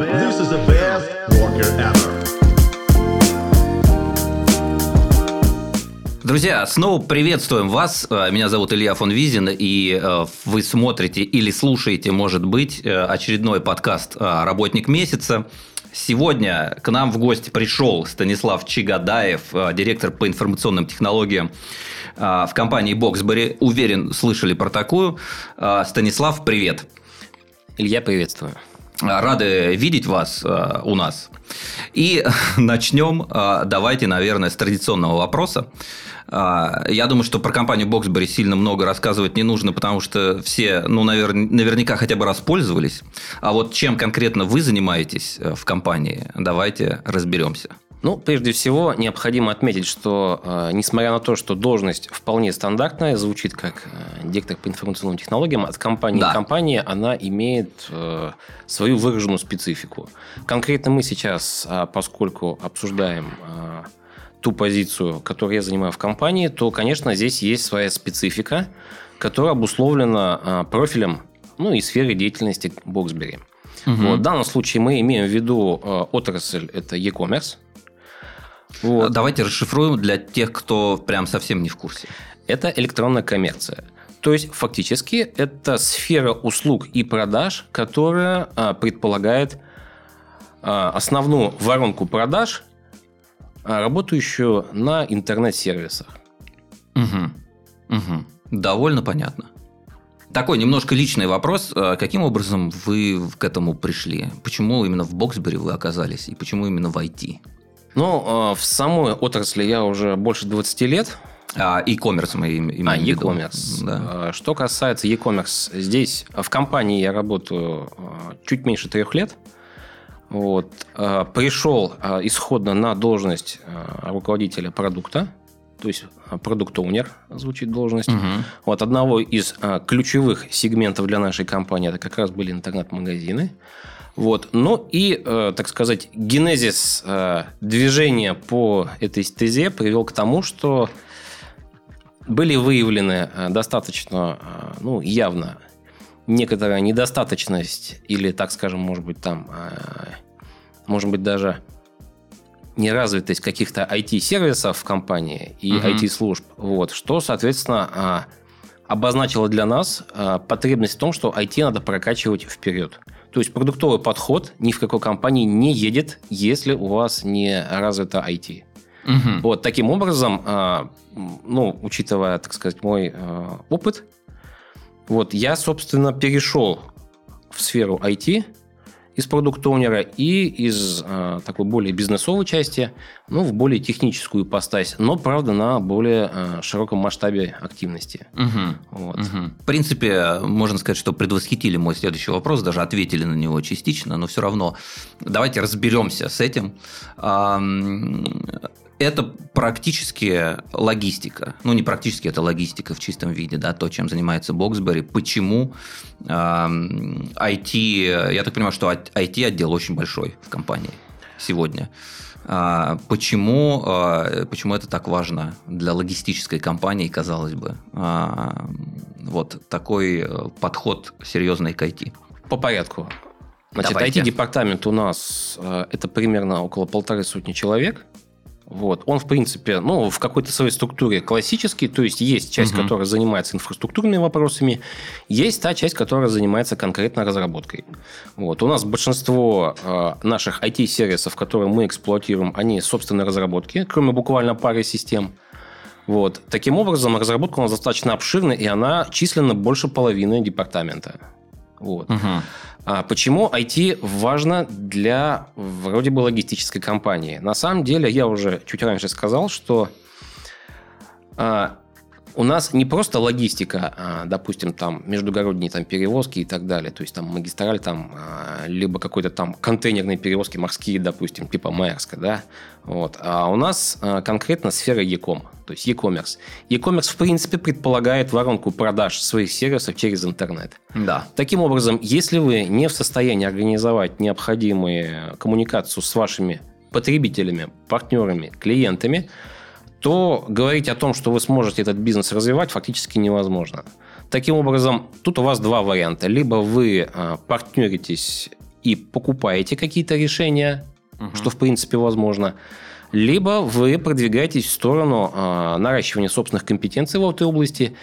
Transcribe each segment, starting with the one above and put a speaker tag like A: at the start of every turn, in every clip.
A: This is the best worker ever.
B: Друзья, снова приветствуем вас. Э, Меня зовут Илья фон Визин, и э, вы смотрите или слушаете, может быть, э, очередной подкаст «Работник месяца». Сегодня к нам в гости пришел Станислав Чигадаев, директор по информационным технологиям в компании Боксбери. Уверен, слышали про такую. Станислав, привет.
C: Илья, приветствую.
B: Рады видеть вас э, у нас. И начнем, э, давайте, наверное, с традиционного вопроса. Э, я думаю, что про компанию Boxberry сильно много рассказывать не нужно, потому что все, ну, навер... наверняка хотя бы раз пользовались. А вот чем конкретно вы занимаетесь в компании, давайте разберемся.
C: Ну, прежде всего, необходимо отметить, что э, несмотря на то, что должность вполне стандартная, звучит как э, директор по информационным технологиям, от компании
B: Да.
C: к компании она имеет э, свою выраженную специфику. Конкретно мы сейчас, а, поскольку обсуждаем э, ту позицию, которую я занимаю в компании, то, конечно, здесь есть своя специфика, которая обусловлена э, профилем ну, и сферой деятельности Боксбери. Вот, в данном случае мы имеем в виду э, отрасль, это e-commerce. Вот.
B: Давайте расшифруем для тех, кто прям совсем не в курсе.
C: Это электронная коммерция. То есть, фактически, это сфера услуг и продаж, которая а, предполагает а, основную воронку продаж, а, работающую на интернет-сервисах.
B: Угу. Угу. Довольно понятно. Такой немножко личный вопрос. Э, Каким образом вы к этому пришли? Почему именно в Боксбери вы оказались? И почему именно в IT?
C: Ну, а, в самой отрасли я уже больше 20 лет.
B: А, e-commerce мы им- имеем
C: А, e-commerce.
B: Да.
C: А, Что касается e-commerce, здесь а, в компании я работаю чуть меньше трех лет. Вот. Пришел исходно на должность руководителя продукта, то есть продукт-оунер звучит должность.
B: Мгм.
C: Вот одного из ключевых сегментов для нашей компании это как раз были интернет-магазины. Вот. Ну и, э, так сказать, генезис э, движения по этой стезе привел к тому, что были выявлены э, достаточно, э, ну, явно некоторая недостаточность или, так скажем, может быть, там, э, может быть, даже неразвитость каких-то IT-сервисов в компании и
B: Мгм.
C: IT-служб, вот, что, соответственно, а, обозначило для нас а, потребность в том, что IT надо прокачивать вперед. То есть продуктовый подход ни в какой компании не едет, если у вас не развито IT.
B: Мгм.
C: Вот таким образом, а, ну, учитывая, так сказать, мой а, опыт, вот я, собственно, перешел в сферу IT из продукт-оунера и из а, такой более бизнесовой части, ну, в более техническую постась, но, правда, на более а, широком масштабе активности.
B: Мгм.
C: Вот.
B: Мгм. В принципе, можно сказать, что предвосхитили мой следующий вопрос, даже ответили на него частично, но все равно давайте разберемся с этим. Это практически логистика. Ну, не практически, это логистика в чистом виде, да, то, чем занимается Боксбери. Почему ам, IT, я так понимаю, что IT-отдел очень большой в компании сегодня. А, Почему, а, почему это так важно для логистической компании, казалось бы? А, Вот такой э, подход серьезный к IT.
C: По порядку. Значит,
B: Давайте.
C: IT-департамент у нас э, это примерно около полторы сотни человек. Вот. Он, в принципе, ну, в какой-то своей структуре классический, то есть есть часть,
B: Мгм.
C: которая занимается инфраструктурными вопросами, есть та часть, которая занимается конкретно разработкой. Вот. У нас большинство э, наших IT-сервисов, которые мы эксплуатируем, они собственной разработки, кроме буквально пары систем. Вот. Таким образом, разработка у нас достаточно обширна, и она численно больше половины департамента. Вот.
B: Мгм.
C: А почему IT важно для вроде бы логистической компании? На самом деле, я уже чуть раньше сказал, что а, у нас не просто логистика, а, допустим, там междугородние там, перевозки и так далее, то есть там магистраль, там, а, либо какой-то там контейнерные перевозки морские, допустим, типа Майерска, да, вот. А у нас а, конкретно сфера e-com, то есть e-commerce. E-commerce, в принципе, предполагает воронку продаж своих сервисов через интернет.
B: Да.
C: Таким образом, если вы не в состоянии организовать необходимую коммуникацию с вашими потребителями, партнерами, клиентами, то говорить о том, что вы сможете этот бизнес развивать, фактически невозможно. Таким образом, тут у вас два варианта. Либо вы а, партнеритесь и покупаете какие-то решения, что в принципе возможно, либо вы продвигаетесь в сторону э, наращивания собственных компетенций в этой области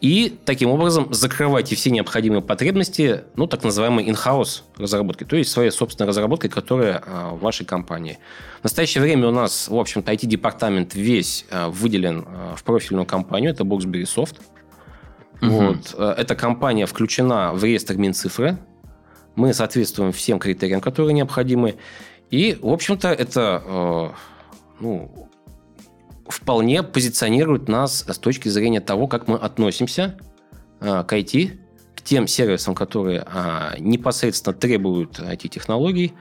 C: и таким образом закрываете все необходимые потребности, ну, так называемой in-house разработки, то есть своей собственной разработкой, которая э, в вашей компании. В настоящее время у нас, в общем-то, IT-департамент весь э, выделен э, в профильную компанию, это Boxberry Soft. Угу. Вот. Эта компания включена в реестр Минцифры. Мы соответствуем всем критериям, которые необходимы. И, в общем-то, это ну, вполне позиционирует нас с точки зрения того, как мы относимся э, к IT, к тем сервисам, которые э, непосредственно требуют IT-технологий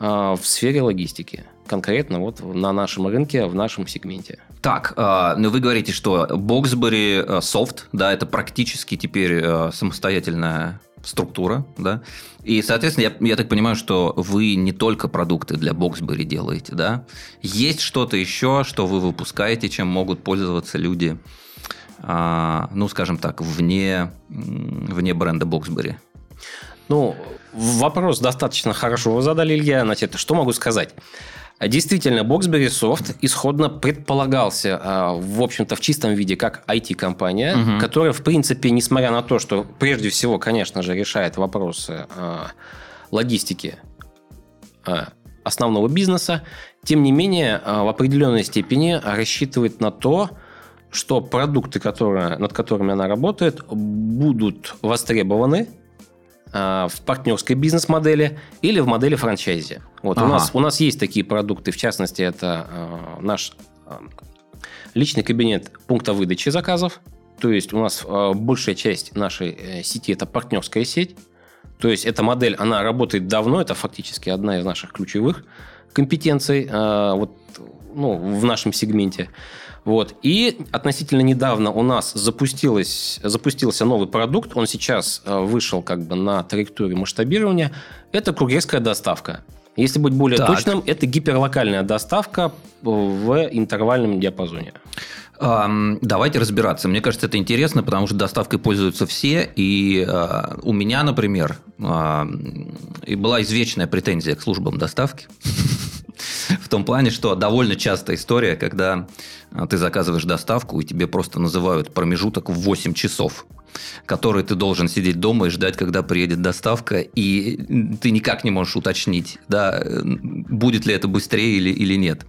C: э, в сфере логистики. Конкретно вот на нашем рынке, в нашем сегменте.
B: Так, э, ну вы говорите, что Boxberry Soft, да, это практически теперь э, самостоятельная структура, да, и, соответственно, я, я так понимаю, что вы не только продукты для Boxberry делаете, да, есть что-то еще, что вы выпускаете, чем могут пользоваться люди, а, ну, скажем так, вне, вне бренда Boxberry?
C: Ну, вопрос достаточно хорошо вы задали, Илья. Значит, что могу сказать? Действительно, Boxberry Soft исходно предполагался, а, в общем-то, в чистом виде как IT-компания, угу. которая, в принципе, несмотря на то, что прежде всего, конечно же, решает вопросы а, логистики а, основного бизнеса, тем не менее, в определенной степени рассчитывает на то, что продукты, которые, над которыми она работает, будут востребованы в партнерской бизнес-модели или в модели франчайзи. Вот ага. у, нас, у нас есть такие продукты, в частности, это э, наш э, личный кабинет пункта выдачи заказов. То есть у нас э, большая часть нашей э, сети это партнерская сеть. То есть эта модель, она работает давно, это фактически одна из наших ключевых компетенций э, вот, ну, в нашем сегменте. Вот. И относительно недавно у нас запустилось, запустился новый продукт. Он сейчас э, вышел как бы на траекторию масштабирования. Это курьерская доставка. Если быть более так. точным, это гиперлокальная доставка в интервальном диапазоне.
B: Давайте разбираться. Мне кажется, это интересно, потому что доставкой пользуются все. И э, у меня, например, э, и была извечная претензия к службам доставки. В том плане, что довольно частая история, когда а, ты заказываешь доставку, и тебе просто называют промежуток в 8 часов который ты должен сидеть дома и ждать, когда приедет доставка, и ты никак не можешь уточнить, да, будет ли это быстрее или, или нет.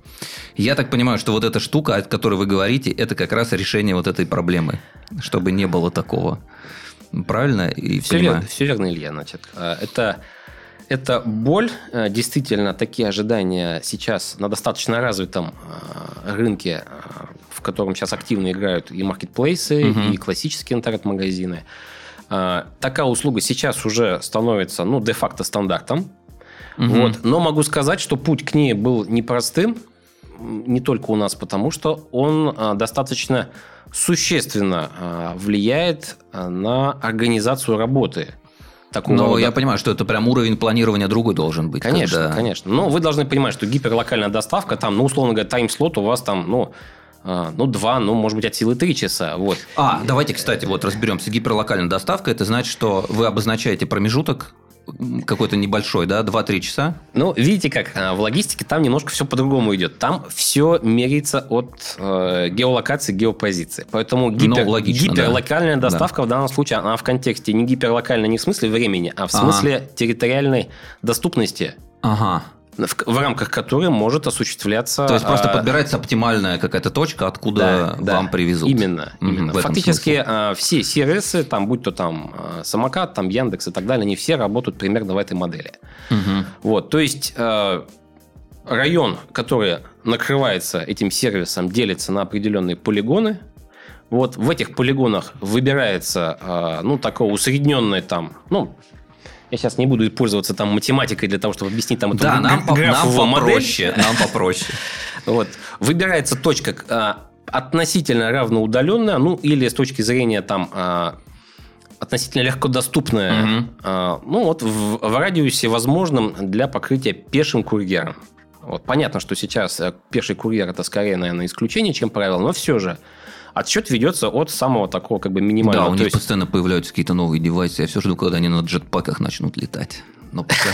B: Я так понимаю, что вот эта штука, о которой вы говорите, это как раз решение вот этой проблемы, чтобы не было такого. Правильно? И
C: все, верно, все верно, Илья. Значит, а, это это боль. Э, действительно, такие ожидания сейчас на достаточно развитом э, рынке, э, в котором сейчас активно играют и маркетплейсы, угу. и классические интернет-магазины. Такая услуга сейчас уже становится, ну, де-факто стандартом. Угу. Вот. Но могу сказать, что путь к ней был непростым, не только у нас, потому что он достаточно существенно влияет на организацию работы
B: такого Но рода. я понимаю, что это прям уровень планирования другой должен быть.
C: Конечно, когда... конечно. Но вы должны понимать, что гиперлокальная доставка, там, ну, условно говоря, тайм-слот у вас там, ну, а, ну, два, ну, может быть, от силы три часа. Вот.
B: А, давайте, кстати, вот разберемся. Гиперлокальная доставка – это значит, что вы обозначаете промежуток какой-то небольшой, да, 2-3 часа?
C: Ну, видите как, а, в логистике там немножко все по-другому идет. Там все меряется от э, геолокации, геопозиции. Поэтому ну, гипер, логично, гиперлокальная да. доставка да. в данном случае, она в контексте не гиперлокальная не в смысле времени, а в смысле ага. территориальной доступности.
B: Ага
C: в, рамках которой может осуществляться...
B: То есть просто а, подбирается оптимальная какая-то точка, откуда да, вам да, привезут.
C: Именно. Именно. Фактически а, все сервисы, там, будь то там а, самокат, там Яндекс и так далее, они все работают примерно в этой модели. Угу. Вот, то есть район, который накрывается этим сервисом, делится на определенные полигоны. Вот в этих полигонах выбирается, ну, такое усредненное там, ну, я сейчас не буду пользоваться там математикой для того, чтобы объяснить там
B: эту да, нам, нам попроще, нам попроще.
C: Вот. Выбирается точка а, относительно равноудаленная, ну или с точки зрения там а, относительно легкодоступная, угу. а, ну вот в, в радиусе возможном для покрытия пешим курьером. Вот. Понятно, что сейчас э, пеший курьер это скорее, наверное, исключение, чем правило, но все же отсчет ведется от самого такого как бы минимального.
B: Да, у них есть... постоянно появляются какие-то новые девайсы. Я все жду, когда они на джетпаках начнут летать. Но пока...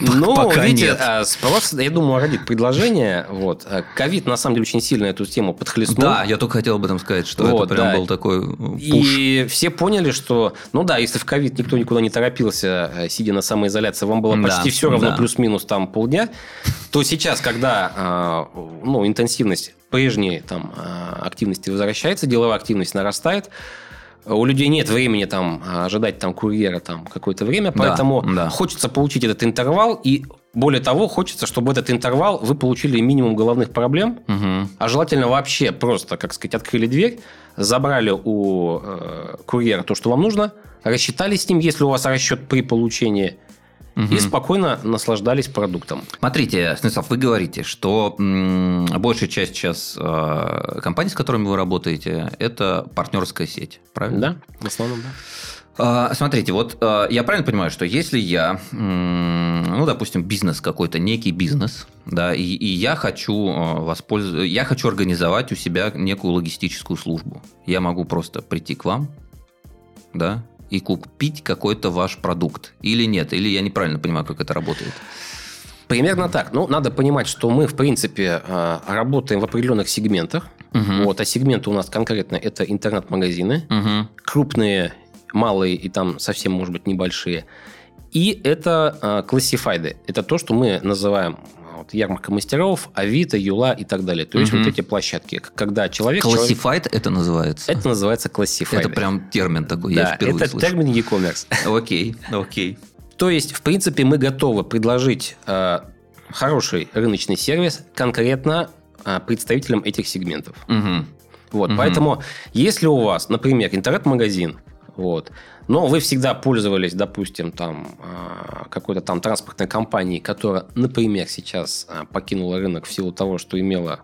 C: Ну,
B: Пока
C: видите,
B: нет.
C: а, спрос, я думаю, родит предложение. Вот. А, Ковид, на самом деле, очень сильно эту тему подхлестнул.
B: Да, я только хотел об этом сказать, что
C: Вот,
B: это прям
C: да.
B: был такой э, пуш.
C: И все поняли, что, ну да, если в ковид никто никуда не торопился, э, сидя на самоизоляции, вам было
B: Да,
C: почти все равно,
B: да.
C: плюс-минус там полдня, то сейчас, когда э, ну, интенсивность прежней там, э, активности возвращается, деловая активность нарастает, у людей нет времени там ожидать там курьера там какое-то время,
B: Да,
C: поэтому
B: да.
C: хочется получить этот интервал и более того, хочется, чтобы этот интервал вы получили минимум головных проблем,
B: Мгм.
C: а желательно вообще просто, как сказать, открыли дверь, забрали у э, курьера то, что вам нужно, рассчитались с ним, если у вас расчет при получении, и спокойно наслаждались продуктом.
B: Смотрите, Станислав, вы говорите, что м, большая часть сейчас э, компаний, с которыми вы работаете, это партнерская сеть, правильно?
C: Да, в основном, да.
B: А, Смотрите, вот а, я правильно понимаю, что если я, ну, допустим, бизнес какой-то, некий бизнес, да, и, и я хочу воспользоваться, я хочу организовать у себя некую логистическую службу, я могу просто прийти к вам, да, и купить какой-то ваш продукт, или нет, или я неправильно понимаю, как это работает.
C: Примерно так. Ну, надо понимать, что мы, в принципе, э, работаем в определенных сегментах.
B: Мгм.
C: Вот, а сегменты у нас конкретно это интернет-магазины,
B: Мгм.
C: крупные, малые и там совсем, может быть, небольшие. И это э, классифайды. Это то, что мы называем вот, ярмарка мастеров, Авито, Юла и так далее. То есть
B: Мгм.
C: вот эти площадки, когда человек... человек-
B: Classified это называется?
C: Это называется классифайды.
B: Это прям термин такой, я
C: Да,
B: впервые
C: это
B: слышу.
C: термин e-commerce.
B: Окей, окей.
C: То есть, в принципе, мы готовы предложить э, хороший рыночный сервис конкретно э, представителям этих сегментов.
B: Мгм.
C: Вот,
B: Мгм.
C: поэтому, если у вас, например, интернет-магазин, вот, но вы всегда пользовались, допустим, там э, какой-то там транспортной компанией, которая, например, сейчас э, покинула рынок в силу того, что имела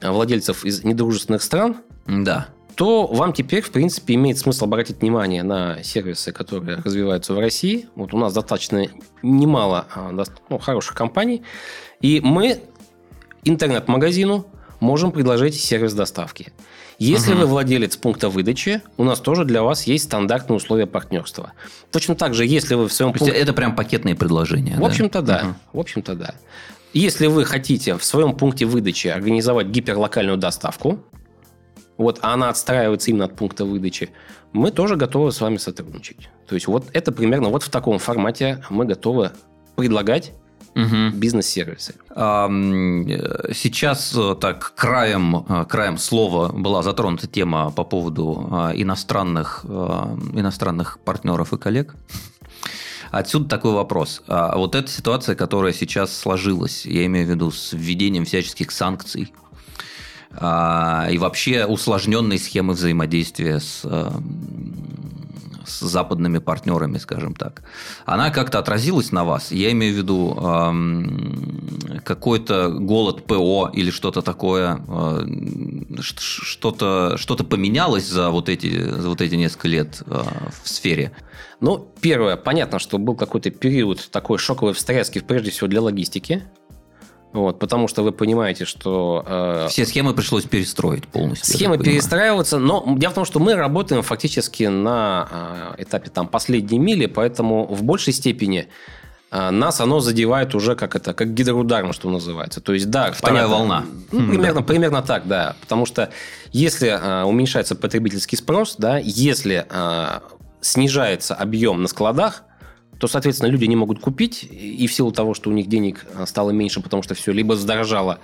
C: э, владельцев из недружественных стран,
B: Да.
C: то вам теперь, в принципе, имеет смысл обратить внимание на сервисы, которые развиваются в России. Вот у нас достаточно немало а, ну, хороших компаний. И мы интернет-магазину можем предложить сервис доставки. Если
B: Мгм.
C: вы владелец пункта выдачи, у нас тоже для вас есть стандартные условия партнерства. Точно так же, если вы в своем пункте...
B: это прям пакетные предложения,
C: В общем-то, да.
B: Мгм.
C: В общем-то, да. Если вы хотите в своем пункте выдачи организовать гиперлокальную доставку, вот, а она отстраивается именно от пункта выдачи, мы тоже готовы с вами сотрудничать. То есть, вот это примерно вот в таком формате мы готовы предлагать
B: Мгм.
C: бизнес-сервисы.
B: Э, Сейчас э, так краем, э, краем слова была затронута тема по поводу э, иностранных, иностранных партнеров и коллег. Отсюда такой вопрос. А Вот эта ситуация, которая сейчас сложилась, я имею в виду с введением всяческих санкций а, и вообще усложненной схемы взаимодействия с, с западными партнерами, скажем так. Она как-то отразилась на вас? Я имею в виду эм, какой-то голод ПО или что-то такое, э, что-то что поменялось за вот эти, за вот эти несколько лет э, в сфере?
C: Ну, первое, понятно, что был какой-то период такой шоковой встряски, прежде всего для логистики. Вот, потому что вы понимаете, что э,
B: Все схемы пришлось перестроить полностью.
C: Схемы перестраиваются, но дело в том, что мы работаем фактически на э, этапе там последней мили, поэтому в большей степени э, нас оно задевает уже как это, как гидроударом, что называется. То есть, да,
B: Вторая волна.
C: Ну,
B: Хм,
C: примерно, примерно так, да. Потому что если э, уменьшается потребительский спрос, да, если э, снижается объем на складах, то, соответственно, люди не могут купить, и в силу того, что у них денег э, стало меньше, потому что все либо задорожало,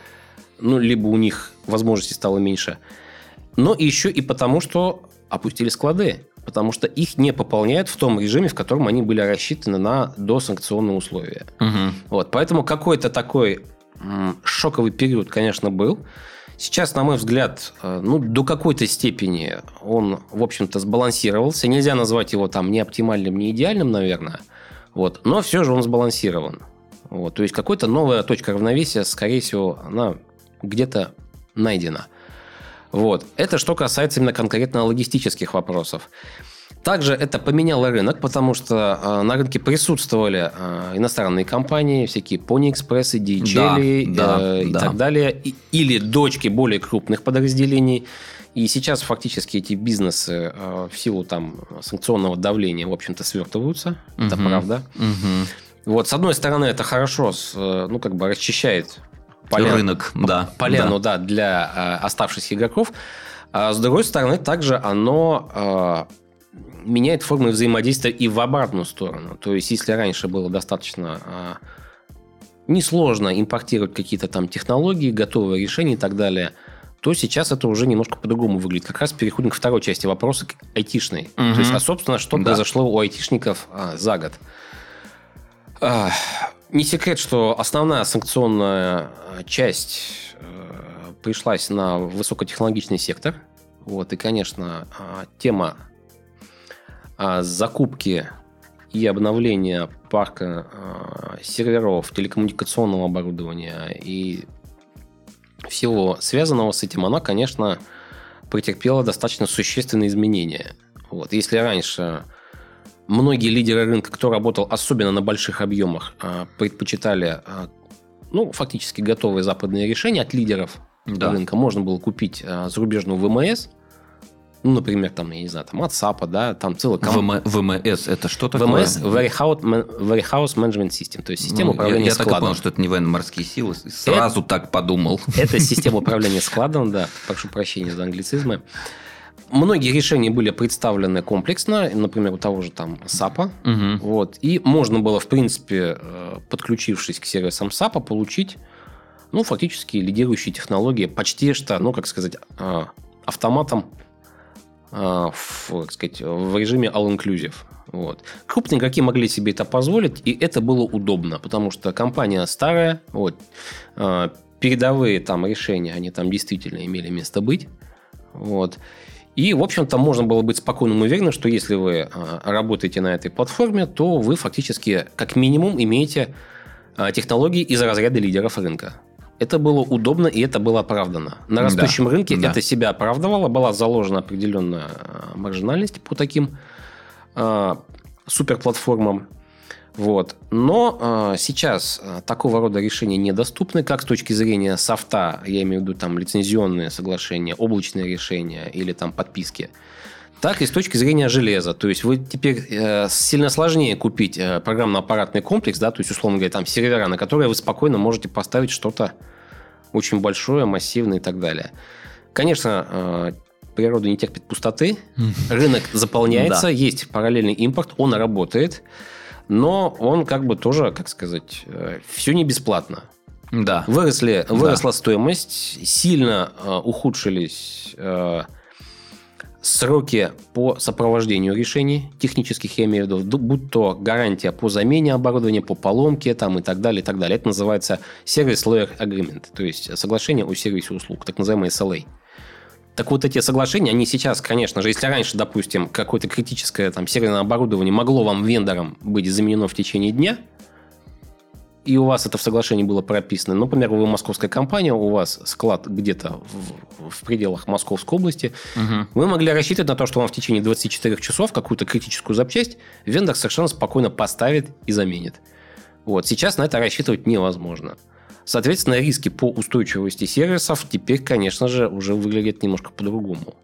C: ну, либо у них возможностей стало меньше. Но еще и потому, что опустили склады, потому что их не пополняют в том режиме, в котором они были рассчитаны на досанкционные условия.
B: Мгм.
C: Вот, поэтому какой-то такой шоковый период, конечно, был. Сейчас, на мой взгляд, э, ну, до какой-то степени он, в общем-то, сбалансировался. Нельзя назвать его там ни оптимальным, ни идеальным, наверное. Вот. Но все же он сбалансирован. Вот. То есть, какая-то новая точка равновесия, скорее всего, она где-то найдена. Вот. Это что касается именно конкретно логистических вопросов. Также это поменяло рынок, потому что э, на рынке присутствовали э, иностранные компании, всякие Pony Express, DHL
B: Да, да,
C: э, и
B: да.
C: так далее, или дочки более крупных подразделений. И сейчас фактически эти бизнесы э, в силу там санкционного давления, в общем-то, свертываются. Это
B: Мгм.
C: правда.
B: Мгм.
C: Вот, с одной стороны, это хорошо, с, э, ну, как бы расчищает полян-
B: Рынок, да.
C: поляну, да, для э, оставшихся игроков. А с другой стороны, также оно э, меняет формы взаимодействия и в обратную сторону. То есть, если раньше было достаточно э, несложно импортировать какие-то там технологии, готовые решения и так далее, то сейчас это уже немножко по-другому выглядит. Как раз переходим к второй части вопроса, к айтишной.
B: Мгм.
C: То есть, а, собственно, что
B: Да.
C: произошло у айтишников а, за год. А, не секрет, что основная санкционная а, часть э, пришлась на высокотехнологичный сектор. Вот, и, конечно, а, тема а, закупки и обновления парка а, серверов, телекоммуникационного оборудования и всего связанного с этим, она, конечно, претерпела достаточно существенные изменения. Вот. Если раньше многие лидеры рынка, кто работал особенно на больших объемах, а, предпочитали а, ну, фактически готовые западные решения от лидеров
B: Да.
C: рынка. Можно было купить а, зарубежную ВМС, ну, например, там, я не знаю, там, от САПа, да, там целый
B: ВМ- ВМС это что такое?
C: ВМС Warehouse, Warehouse Management System, то есть система
B: Ну, я-
C: управления
B: я, так и
C: складом.
B: понял, что это не военно-морские силы. Сразу так подумал.
C: Это система управления складом, да. Прошу прощения за англицизмы. Многие решения были представлены комплексно, например, у того же там САПа.
B: Мгм.
C: Вот. И можно было, в принципе, э, подключившись к сервисам САПа, получить, ну, фактически лидирующие технологии почти что, ну, как сказать, э, автоматом в, как сказать, в режиме all-inclusive. Вот. Крупные игроки могли себе это позволить, и это было удобно, потому что компания старая, вот, э, передовые там решения, они там действительно имели место быть. Вот. И, в общем-то, можно было быть спокойным и уверенным, что если вы а, работаете на этой платформе, то вы фактически, как минимум, имеете технологии из разряда лидеров рынка. Это было удобно и это было оправдано. На
B: Да,
C: растущем рынке
B: да.
C: это себя оправдывало, была заложена определенная а, маржинальность по таким а, суперплатформам. Вот. Но а, сейчас а, такого рода решения недоступны, как с точки зрения софта, я имею в виду там лицензионные соглашения, облачные решения или там подписки, так и с точки зрения железа. То есть вы теперь э, сильно сложнее купить э, программно-аппаратный комплекс, да, то есть, условно говоря, там сервера, на которые вы спокойно можете поставить что-то очень большое, массивное и так далее. Конечно, э, природа не терпит пустоты, рынок заполняется,
B: Да.
C: есть параллельный импорт, он работает, но он как бы тоже, как сказать, все не бесплатно.
B: Да.
C: Выросли, выросла стоимость, сильно э, ухудшились э, сроки по сопровождению решений технических, я имею в виду, ду- будь то гарантия по замене оборудования, по поломке там, и так далее, и так далее. Это называется Service Layer Agreement, то есть соглашение о сервисе услуг, так называемый SLA. Так вот эти соглашения, они сейчас, конечно же, если раньше, допустим, какое-то критическое там серверное оборудование могло вам вендором быть заменено в течение дня, и у вас это в соглашении было прописано. Например, вы московская компания, у вас склад где-то в, в пределах Московской области.
B: Мгм.
C: Вы могли рассчитывать на то, что вам в течение 24 часов какую-то критическую запчасть вендор совершенно спокойно поставит и заменит. Вот. Сейчас на это рассчитывать невозможно. Соответственно, риски по устойчивости сервисов теперь, конечно же, уже выглядят немножко по-другому.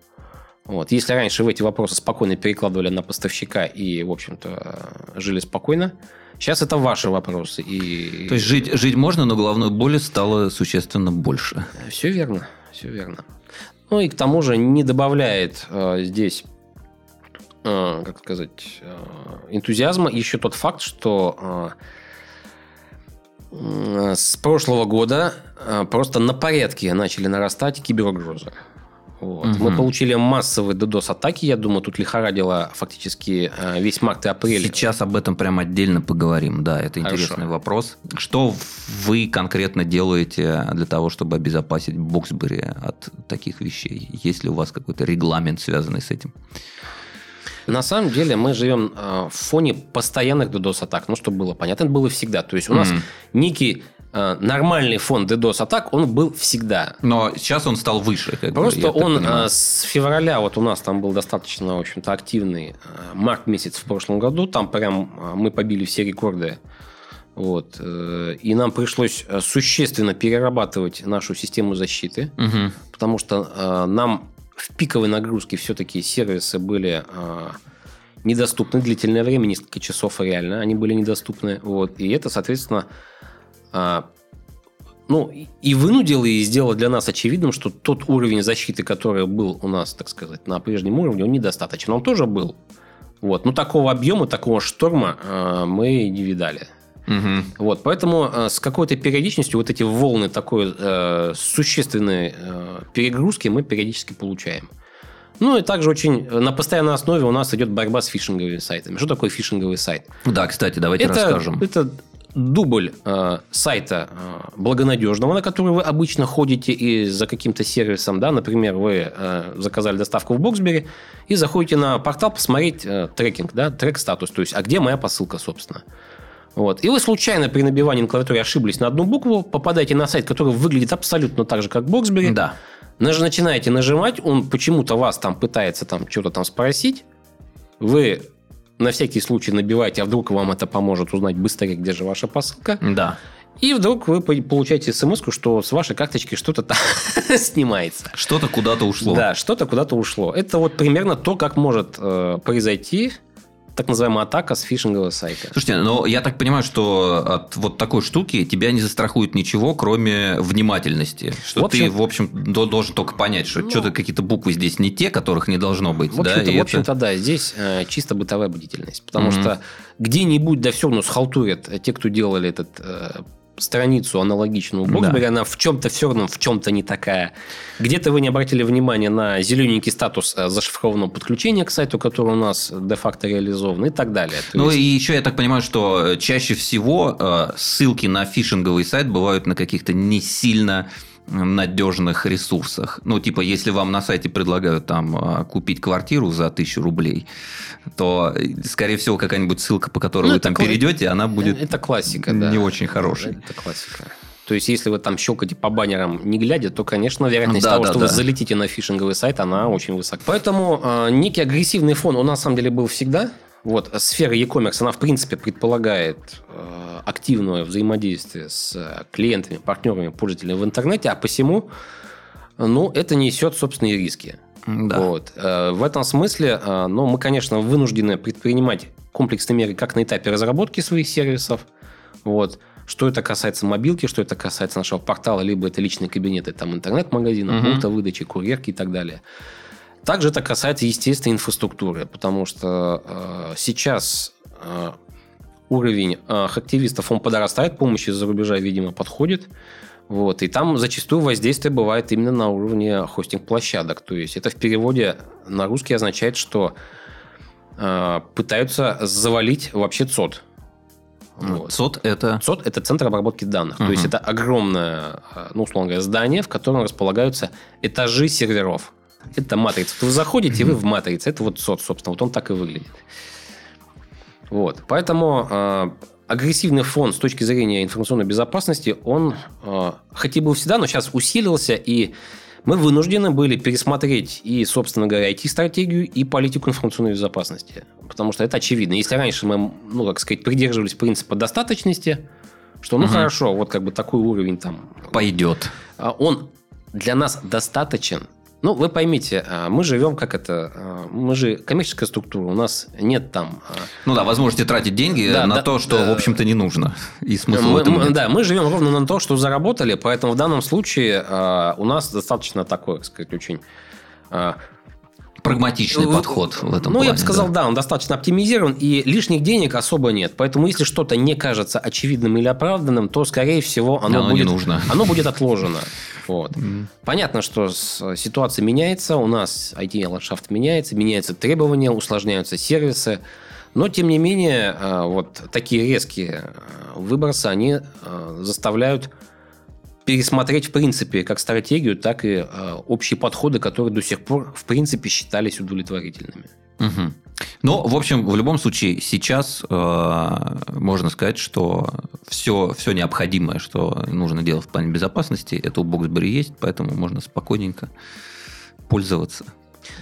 C: Вот. Если раньше вы эти вопросы спокойно перекладывали на поставщика и, в общем-то, жили спокойно, сейчас это ваши вопросы. И...
B: То есть жить, жить можно, но головной боли стало существенно больше.
C: Все верно, все верно. Ну и к тому же не добавляет э, здесь, э, как сказать, э, энтузиазма еще тот факт, что э, с прошлого года э, просто на порядке начали нарастать киберугрозы. Вот. Мы
B: Мгм.
C: получили массовые DDoS-атаки, я думаю, тут лихорадило фактически э, весь март и апрель.
B: Сейчас об этом прям отдельно поговорим. Да, это
C: Хорошо.
B: интересный вопрос. Что вы конкретно делаете для того, чтобы обезопасить Боксбери от таких вещей? Есть ли у вас какой-то регламент, связанный с этим?
C: На самом деле мы живем э, в фоне постоянных DDoS-атак. Ну, чтобы было понятно, это было всегда. То есть у нас
B: Мгм.
C: некий нормальный фон DDoS-атак, он был всегда.
B: Но сейчас он стал выше. как бы,
C: Просто
B: так
C: он э, с февраля, вот у нас там был достаточно, в общем-то, активный э, март месяц в прошлом году, там прям э, мы побили все рекорды. Вот. э, И нам пришлось э, существенно перерабатывать нашу систему защиты,
B: Мгм.
C: потому что э, нам в пиковой нагрузке все-таки сервисы были э, недоступны длительное время, несколько часов реально они были недоступны. Вот. И это, соответственно, ну, и вынудило и сделало для нас очевидным, что тот уровень защиты, который был у нас, так сказать, на прежнем уровне, он недостаточен. Он тоже был. Вот. Но такого объема, такого шторма э, мы не видали.
B: Мгм.
C: Вот, поэтому э, с какой-то периодичностью вот эти волны такой э, существенной э, перегрузки мы периодически получаем. Ну и также очень э, на постоянной основе у нас идет борьба с фишинговыми сайтами. Что такое фишинговый сайт?
B: Да, кстати, давайте
C: это,
B: расскажем.
C: это дубль э, сайта э, благонадежного, на который вы обычно ходите и за каким-то сервисом, да, например, вы э, заказали доставку в Боксбери и заходите на портал посмотреть э, трекинг, да, трек-статус, то есть, а где моя посылка, собственно. Вот. И вы случайно при набивании на клавиатуре ошиблись на одну букву, попадаете на сайт, который выглядит абсолютно так же, как Боксбери.
B: Да.
C: Наж- Начинаете нажимать, он почему-то вас там пытается там что-то там спросить. Вы на всякий случай набиваете, а вдруг вам это поможет узнать быстрее, где же ваша посылка.
B: Да.
C: И вдруг вы по- получаете смс что с вашей карточки что-то там снимается.
B: Что-то куда-то ушло.
C: Да, что-то куда-то ушло. Это вот примерно то, как может э, произойти так называемая атака с фишингового сайта.
B: Слушайте, но я так понимаю, что от вот такой штуки тебя не застрахует ничего, кроме внимательности. Что
C: В общем-
B: ты, в общем, до- должен только понять, что
C: Ну-
B: что-то какие-то буквы здесь не те, которых не должно быть.
C: В
B: да,
C: общем-то,
B: и
C: в
B: это-
C: общем-то да, здесь э, чисто бытовая бдительность. Потому
B: Мгм.
C: что где-нибудь, да все равно схалтурят э, те, кто делали этот э, страницу аналогичную
B: Да.
C: Боксбери, она в чем-то все равно в чем-то не такая. Где-то вы не обратили внимания на зелененький статус э, зашифрованного подключения к сайту, который у нас де-факто реализован и так далее. То
B: Ну
C: есть-
B: и еще я так понимаю, что чаще всего э, ссылки на фишинговый сайт бывают на каких-то не сильно надежных ресурсах. Ну, типа, если вам на сайте предлагают там э, купить квартиру за тысячу рублей, то, э, скорее всего, какая-нибудь ссылка, по которой
C: Ну,
B: вы там
C: кла-
B: перейдете, она будет
C: Это классика, да.
B: не очень хорошей.
C: Это классика. То есть, если вы там щелкаете по баннерам не глядя, то, конечно, вероятность
B: Да,
C: того,
B: да,
C: что
B: да.
C: вы залетите на фишинговый сайт, она очень высока. Поэтому э, некий агрессивный фон он на самом деле был всегда. Вот сфера e-commerce, она в принципе предполагает э, активное взаимодействие с э, клиентами, партнерами, пользователями в интернете, а посему, ну, это несет собственные риски.
B: Да.
C: Вот. Э, В этом смысле, э, ну, мы, конечно, вынуждены предпринимать комплексные меры как на этапе разработки своих сервисов, вот, что это касается мобилки, что это касается нашего портала, либо это личные кабинеты, там, интернет-магазина,
B: Мгм.
C: пункта выдачи, курьерки и так далее. Также это касается, естественно, инфраструктуры, потому что э, сейчас э, уровень э, активистов, он подрастает, помощь из-за рубежа, видимо, подходит. Вот, и там зачастую воздействие бывает именно на уровне хостинг-площадок. То есть это в переводе на русский означает, что э, пытаются завалить вообще ЦОД. Вот.
B: ЦОД это...
C: ЦОД – это центр обработки данных. То
B: Мгм.
C: есть это огромное, э, ну, условно говоря, здание, в котором располагаются этажи серверов. Это матрица. Вы заходите, вы в матрице. Это вот ЦОД, собственно. Вот он так и выглядит. Вот. Поэтому э, агрессивный фон с точки зрения информационной безопасности, он э, хоть и был всегда, но сейчас усилился, и мы вынуждены были пересмотреть и, собственно говоря, IT-стратегию, и политику информационной безопасности. Потому что это очевидно. Если раньше мы, ну, как сказать, придерживались принципа достаточности, что, ну,
B: Мгм.
C: хорошо, вот как бы такой уровень там
B: Пойдет.
C: а, он для нас достаточен. Ну, вы поймите, а, мы живем как это, а, мы же коммерческая структура, у нас нет там... а,
B: Ну да, возможности тратить деньги
C: Да,
B: на
C: да,
B: то, что,
C: да.
B: в общем-то, не нужно. И смысла в
C: мы-
B: этом
C: мы-
B: нет.
C: да, мы живем ровно на то, что заработали, поэтому в данном случае у нас достаточно такой, так сказать, очень...
B: Прагматичный
C: Ну,
B: подход в этом
C: Ну,
B: плане.
C: я бы сказал,
B: да.
C: да. он достаточно оптимизирован, и лишних денег особо нет. Поэтому, если что-то не кажется очевидным или оправданным, то, скорее всего, оно,
B: Оно
C: будет,
B: нужно.
C: Оно будет отложено. Вот. Понятно, что ситуация меняется, у нас IT-ландшафт меняется, меняются требования, усложняются сервисы. Но, тем не менее, э, вот такие резкие э, выбросы, они э, заставляют пересмотреть, в принципе, как стратегию, так и э, общие подходы, которые до сих пор, в принципе, считались удовлетворительными.
B: Мгм. Ну, в общем, в любом случае, сейчас э, можно сказать, что все, все необходимое, что нужно делать в плане безопасности, это у Boxberry есть, поэтому можно спокойненько пользоваться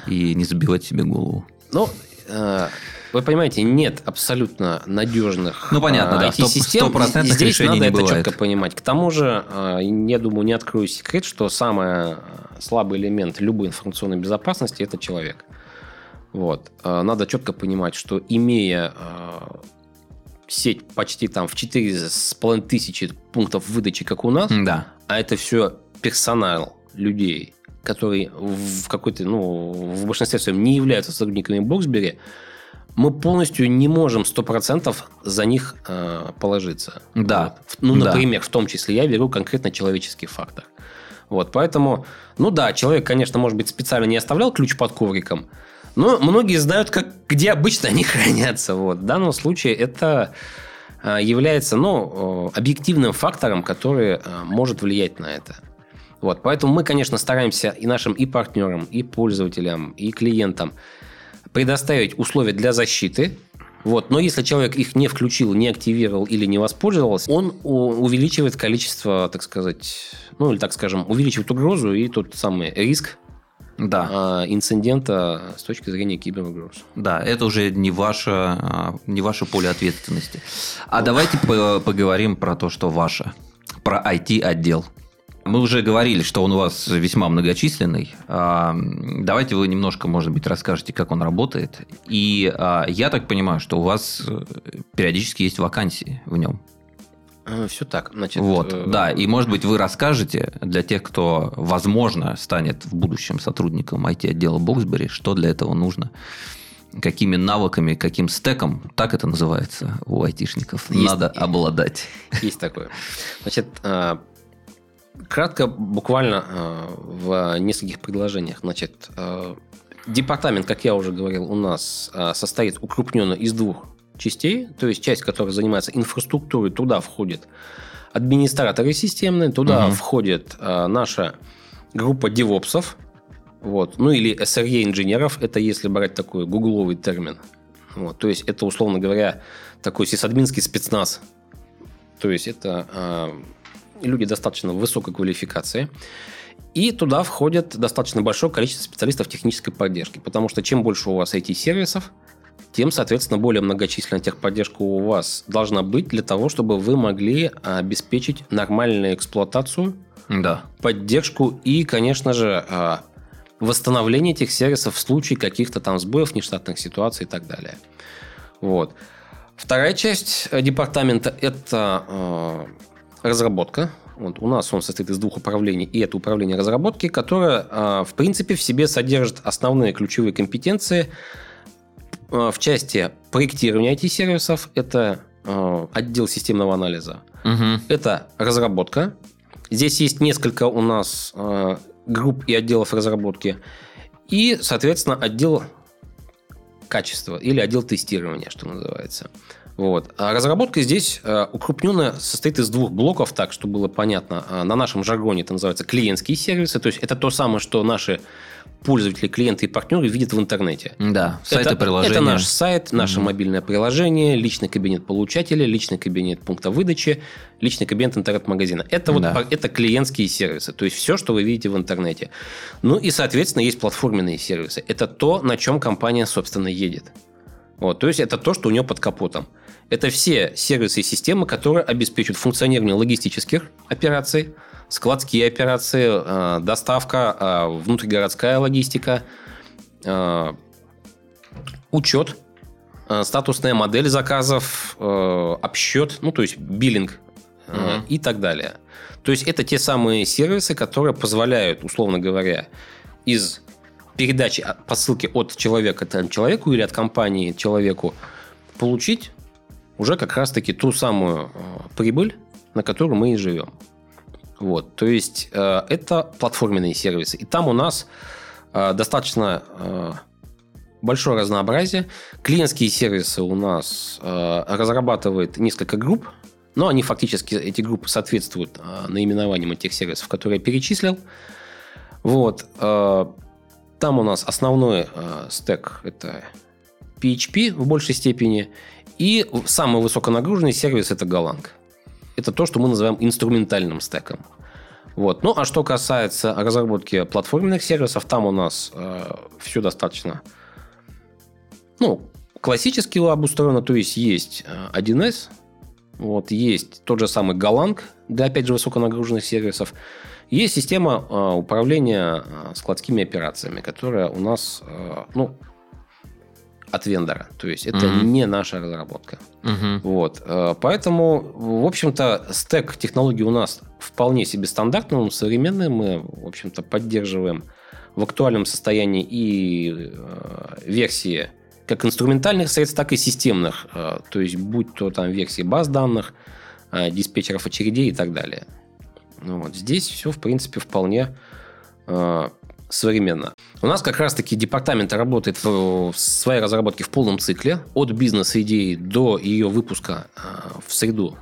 B: и не забивать себе голову.
C: Ну, э, вы понимаете, нет абсолютно надежных
B: Ну, понятно,
C: э,
B: да,
C: IT-систем.
B: стопроцентных
C: И здесь надо это
B: бывает.
C: четко понимать. К тому же, э, я думаю, не открою секрет, что самый э, слабый элемент любой информационной безопасности – это человек. Вот. А, Надо четко понимать, что имея а, сеть почти там в 4,5 тысячи пунктов выдачи, как у нас,
B: Да.
C: а это все персонал людей, которые в какой-то, ну, в большинстве своем не являются сотрудниками Боксбери, мы полностью не можем 100% за них э, положиться.
B: Да.
C: Вот. Ну,
B: Да.
C: например, в том числе я беру конкретно человеческий фактор. Вот, поэтому, ну да, человек, конечно, может быть, специально не оставлял ключ под ковриком, но многие знают, как, где обычно они хранятся. Вот. В данном случае это э, является ну, э, объективным фактором, который э, может влиять на это. Вот, поэтому мы, конечно, стараемся и нашим и партнерам, и пользователям, и клиентам предоставить условия для защиты. Вот. Но если человек их не включил, не активировал или не воспользовался, он увеличивает количество, так сказать, ну или так скажем, увеличивает угрозу и тот самый риск
B: Да.
C: а, инцидента с точки зрения киберугроз.
B: Да, это уже не ваше, а, не ваше поле ответственности. А давайте по- поговорим про то, что ваше. Про IT-отдел. Мы уже говорили, что он у вас весьма многочисленный. А, Давайте вы немножко, может быть, расскажете, как он работает. И а, я так понимаю, что у вас э, периодически есть вакансии в нем.
C: Все так. Значит,
B: Вот,
C: э,
B: да. И, может быть, вы расскажете для тех, кто, возможно, станет в будущем сотрудником IT-отдела Боксбери, что для этого нужно, какими навыками, каким стеком, так это называется у айтишников,
C: Есть-
B: надо обладать.
C: Есть такое. Значит, э, кратко, буквально э, в нескольких предложениях. Значит, э, департамент, как я уже говорил, у нас э, состоит укрупненно из двух частей. То есть часть, которая занимается инфраструктурой, туда входит администраторы системные, туда
B: Мгм.
C: входит наша группа девопсов, вот, ну или SRE-инженеров, это если брать такой гугловый термин. Вот, то есть это, условно говоря, такой сисадминский спецназ. То есть это люди достаточно высокой квалификации. И туда входит достаточно большое количество специалистов технической поддержки. Потому что чем больше у вас IT-сервисов, тем, соответственно, более многочисленная техподдержка у вас должна быть для того, чтобы вы могли обеспечить нормальную эксплуатацию,
B: Да.
C: поддержку и, конечно же, а, восстановление этих сервисов в случае каких-то там сбоев, нештатных ситуаций и так далее. Вот. Вторая часть департамента – это э, разработка. Вот у нас он состоит из двух управлений, и это управление разработки, которое, э, в принципе, в себе содержит основные ключевые компетенции э, в части проектирования IT-сервисов. Это э, отдел системного анализа.
B: Мгм.
C: Это разработка. Здесь есть несколько у нас групп и отделов разработки. И, соответственно, отдел качества или отдел тестирования, что называется. Вот. А разработка здесь э, укрупненно состоит из двух блоков, так, чтобы было понятно. А На нашем жаргоне это называется клиентские сервисы. То есть это то самое, что наши пользователи, клиенты и партнеры видят в интернете.
B: Да, сайты,
C: это,
B: приложения.
C: это наш сайт, наше мобильное приложение, личный кабинет получателя, личный кабинет пункта выдачи, личный кабинет интернет-магазина. Это вот
B: Да.
C: это клиентские сервисы, то есть все, что вы видите в интернете. Ну и, соответственно, есть платформенные сервисы. Это то, на чем компания, собственно, едет. Вот, то есть это то, что у нее под капотом. Это все сервисы и системы, которые обеспечивают функционирование логистических операций, складские операции, э, доставка, э, внутригородская логистика, э, учет, статусная модель заказов, обсчет, ну, то есть биллинг
B: Мгм.
C: и так далее. То есть это те самые сервисы, которые позволяют, условно говоря, из передачи от- посылки от человека там, человеку или от компании человеку получить уже как раз-таки ту самую э, прибыль, на которую мы и живем. Вот, то есть э, это платформенные сервисы. И там у нас э, достаточно э, большое разнообразие. Клиентские сервисы у нас э, разрабатывает несколько групп, но они фактически, эти группы соответствуют э, наименованиям этих сервисов, которые я перечислил. Вот. э, там у нас основной э, стек – это PHP в большей степени. И самый высоконагруженный сервис – это Golang. Это то, что мы называем инструментальным стеком. Вот. Ну, а что касается разработки платформенных сервисов, там у нас э, все достаточно ну, классически обустроено, то есть есть э, 1С, вот, есть тот же самый Golang для, опять же, высоконагруженных сервисов, есть система э, управления э, складскими операциями, которая у нас, э, ну, от вендора. То есть это
B: Мгм.
C: не наша разработка.
B: Мгм.
C: Вот. э, Поэтому, в общем-то, стек технологий у нас вполне себе стандартный, он современный. Мы, в общем-то, поддерживаем в актуальном состоянии и э, версии как инструментальных средств, так и системных. Э, То есть, будь то там версии баз данных, диспетчеров очередей и так далее. Ну вот. Здесь все, в принципе, вполне современно. У нас как раз-таки департамент работает в, своей разработке в полном цикле, от бизнес-идеи до ее выпуска э, в среду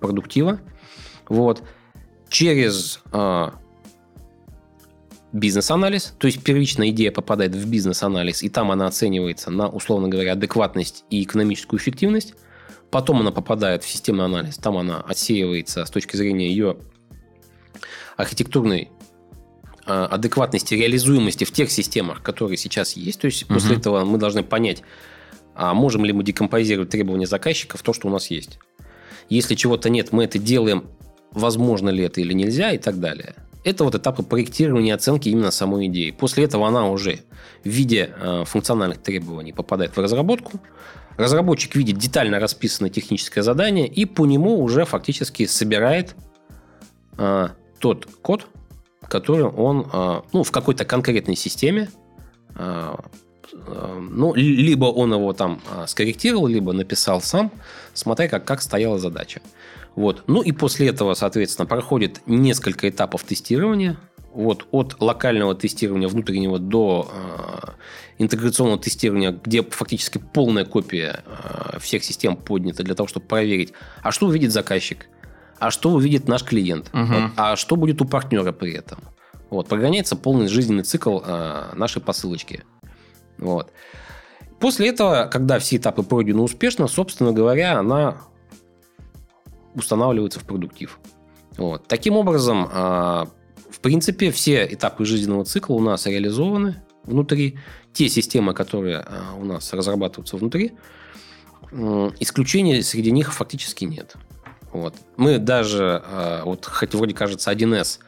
C: продуктива. Вот. Через э, бизнес-анализ, то есть первичная идея попадает в бизнес-анализ, и там она оценивается на, условно говоря, адекватность и экономическую эффективность. Потом она попадает в системный анализ, там она отсеивается с точки зрения ее архитектурной адекватности, реализуемости в тех системах, которые сейчас есть. То есть после
B: Мгм.
C: этого мы должны понять, а можем ли мы декомпозировать требования заказчика в то, что у нас есть. Если чего-то нет, мы это делаем, возможно ли это или нельзя и так далее. Это вот этапы проектирования и оценки именно самой идеи. После этого она уже в виде э, функциональных требований попадает в разработку. Разработчик видит детально расписанное техническое задание и по нему уже фактически собирает э, тот код, который он э, ну, в какой-то конкретной системе э, э, ну, ли- либо он его там скорректировал, либо написал сам, смотря как, как стояла задача. Вот. Ну и после этого, соответственно, проходит несколько этапов тестирования. Вот от локального тестирования внутреннего до э, интеграционного тестирования, где фактически полная копия э, всех систем поднята для того, чтобы проверить, а что увидит заказчик, а что увидит наш клиент,
B: Мгм.
C: вот, а что будет у партнера при этом. Вот, прогоняется полный жизненный цикл э, нашей посылочки. Вот. После этого, когда все этапы пройдены успешно, собственно говоря, она устанавливается в продуктив. Вот. Таким образом, а, в принципе, все этапы жизненного цикла у нас реализованы внутри. Те системы, которые а, у нас разрабатываются внутри, м, исключений среди них фактически нет. Вот. Мы даже, а, вот хоть вроде кажется 1С,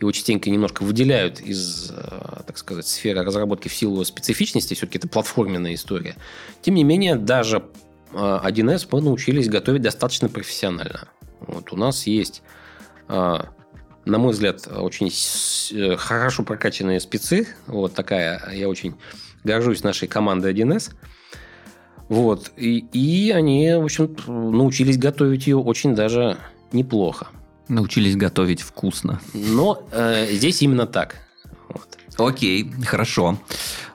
C: его частенько немножко выделяют из, а, так сказать, сферы разработки в силу специфичности, все-таки это платформенная история. Тем не менее, даже а, 1С мы научились готовить достаточно профессионально. Вот у нас есть, а, на мой взгляд, очень э, хорошо прокачанные спецы. Вот такая, я очень горжусь нашей командой 1С. Вот. И, и они, в общем, научились готовить ее очень даже неплохо.
B: Научились готовить вкусно.
C: Но э, здесь именно так. Вот.
B: Окей, хорошо.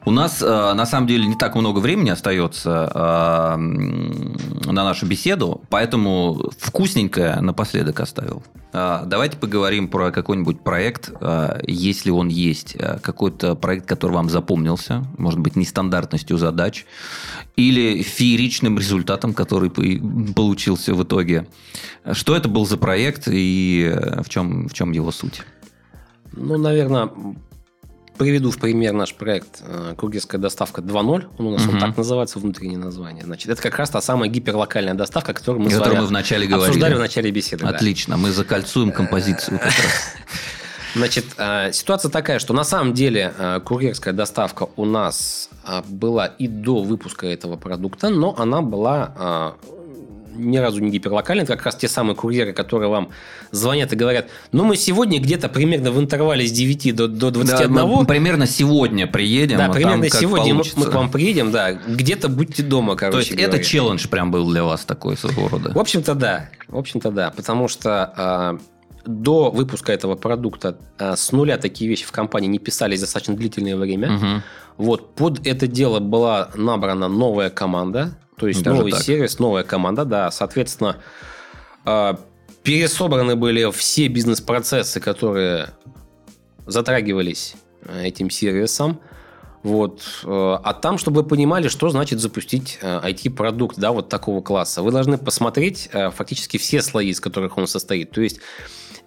B: У нас э, на самом деле не так много времени остается э, на нашу беседу, поэтому вкусненькое напоследок оставил. Э, давайте поговорим про какой-нибудь проект, э, если он есть, Э, какой-то проект, который вам запомнился, может быть, нестандартностью задач, или фееричным результатом, который по- получился в итоге. Что это был за проект и э, в чем, в чем его суть?
C: Ну, наверное, приведу в пример наш проект э, «Курьерская доставка 2.0». Он у нас
B: Мгм.
C: он так называется, внутреннее название. Значит, это как раз та самая гиперлокальная доставка, о которой мы вами
B: мы вначале говорили.
C: обсуждали в начале беседы. да.
B: Отлично, мы закольцуем композицию как раз.
C: Значит, э, ситуация такая, что на самом деле э, курьерская доставка у нас э, была и до выпуска этого продукта, но она была ни разу не гиперлокальной. Это как раз те самые курьеры, которые вам звонят и говорят, ну, мы сегодня где-то примерно в интервале с 9 до, до 21.
B: Да, мы примерно сегодня приедем.
C: Да,
B: а
C: примерно сегодня мы,
B: получится.
C: мы к вам приедем, да, где-то будьте дома, короче
B: То есть это
C: говоря.
B: челлендж прям был для вас такой своего рода.
C: В общем-то, да. В общем-то, да. Потому что до выпуска этого продукта а, с нуля такие вещи в компании не писались достаточно длительное время.
B: Мгм.
C: Вот под это дело была набрана новая команда, то есть
B: Даже
C: новый
B: так?
C: сервис, новая команда, да. Соответственно, а, пересобраны были все бизнес-процессы, которые затрагивались э, этим сервисом. Вот. э, А там, чтобы вы понимали, что значит запустить э, IT-продукт да, вот такого класса, вы должны посмотреть э, фактически все слои, из которых он состоит. То есть